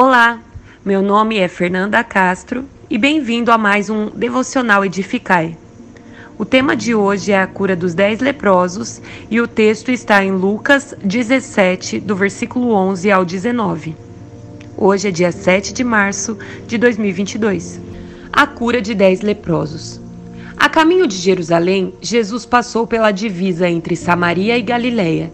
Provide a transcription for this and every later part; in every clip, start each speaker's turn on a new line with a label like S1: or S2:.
S1: Olá, meu nome é Fernanda Castro e bem-vindo a mais um Devocional Edificai. O tema de hoje é a cura dos dez leprosos e o texto está em Lucas 17, do versículo 11 ao 19. Hoje é dia 7 de março de 2022. A cura de dez leprosos. A caminho de Jerusalém, Jesus passou pela divisa entre Samaria e Galiléia.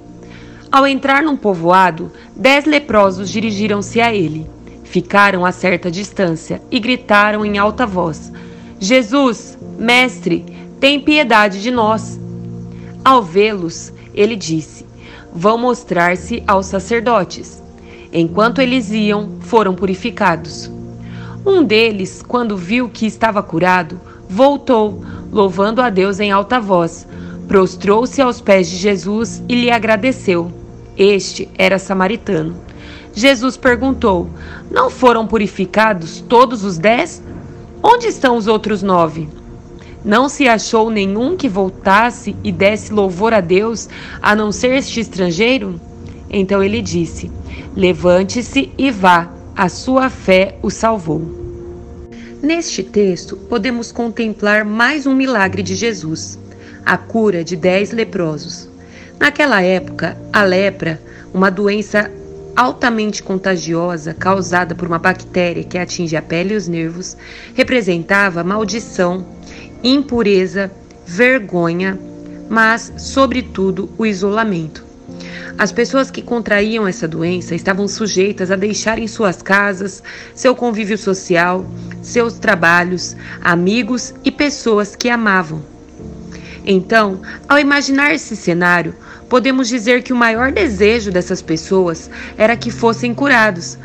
S1: Ao entrar num povoado, dez leprosos dirigiram-se a ele. Ficaram a certa distância e gritaram em alta voz: Jesus, mestre, tem piedade de nós. Ao vê-los, ele disse: Vão mostrar-se aos sacerdotes. Enquanto eles iam, foram purificados. Um deles, quando viu que estava curado, voltou, louvando a Deus em alta voz, prostrou-se aos pés de Jesus e lhe agradeceu. Este era samaritano. Jesus perguntou: Não foram purificados todos os dez? Onde estão os outros nove? Não se achou nenhum que voltasse e desse louvor a Deus, a não ser este estrangeiro? Então ele disse: Levante-se e vá, a sua fé o salvou. Neste texto, podemos contemplar mais um milagre de Jesus: a cura de dez leprosos. Naquela época, a lepra, uma doença altamente contagiosa causada por uma bactéria que atinge a pele e os nervos, representava maldição, impureza, vergonha, mas, sobretudo, o isolamento. As pessoas que contraíam essa doença estavam sujeitas a deixarem suas casas, seu convívio social, seus trabalhos, amigos e pessoas que amavam. Então, ao imaginar esse cenário, podemos dizer que o maior desejo dessas pessoas era que fossem curados,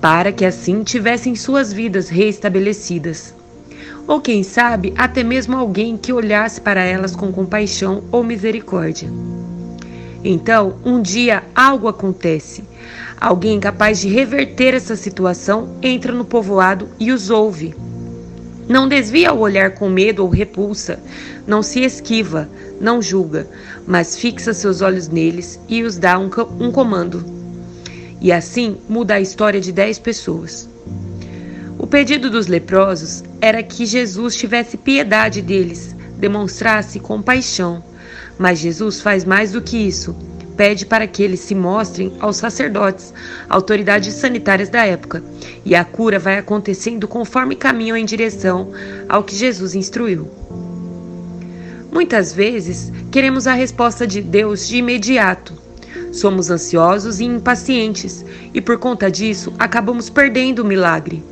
S1: para que assim tivessem suas vidas reestabelecidas. Ou quem sabe, até mesmo alguém que olhasse para elas com compaixão ou misericórdia. Então, um dia algo acontece. Alguém capaz de reverter essa situação entra no povoado e os ouve. Não desvia o olhar com medo ou repulsa, não se esquiva, não julga, mas fixa seus olhos neles e os dá um, um comando. E assim muda a história de dez pessoas. O pedido dos leprosos era que Jesus tivesse piedade deles, demonstrasse compaixão. Mas Jesus faz mais do que isso pede para que eles se mostrem aos sacerdotes, autoridades sanitárias da época, e a cura vai acontecendo conforme caminham em direção ao que Jesus instruiu. Muitas vezes queremos a resposta de Deus de imediato. Somos ansiosos e impacientes, e por conta disso acabamos perdendo o milagre.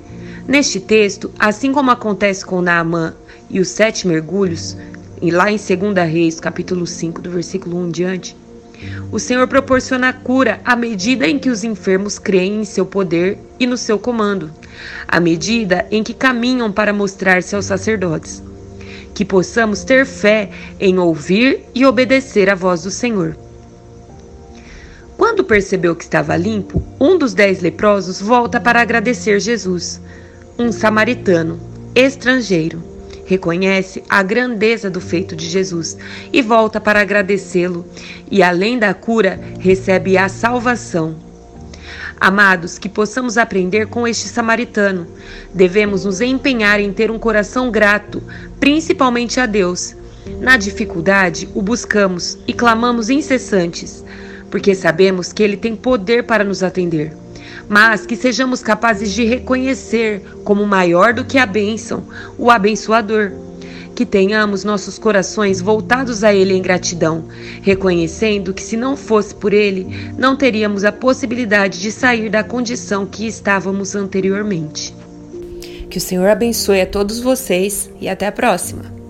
S1: Neste texto, assim como acontece com Naamã e os sete mergulhos, e lá em 2 Reis, capítulo 5, do versículo 1 em diante, o Senhor proporciona cura à medida em que os enfermos creem em seu poder e no seu comando, à medida em que caminham para mostrar-se aos sacerdotes. Que possamos ter fé em ouvir e obedecer à voz do Senhor. Quando percebeu que estava limpo, um dos dez leprosos volta para agradecer Jesus, um samaritano, estrangeiro reconhece a grandeza do feito de Jesus e volta para agradecê-lo, e além da cura, recebe a salvação. Amados, que possamos aprender com este samaritano. Devemos nos empenhar em ter um coração grato, principalmente a Deus. Na dificuldade, o buscamos e clamamos incessantes, porque sabemos que Ele tem poder para nos atender mas que sejamos capazes de reconhecer como maior do que a bênção o abençoador. Que tenhamos nossos corações voltados a Ele em gratidão, reconhecendo que se não fosse por Ele, não teríamos a possibilidade de sair da condição que estávamos anteriormente.
S2: Que o Senhor abençoe a todos vocês e até a próxima!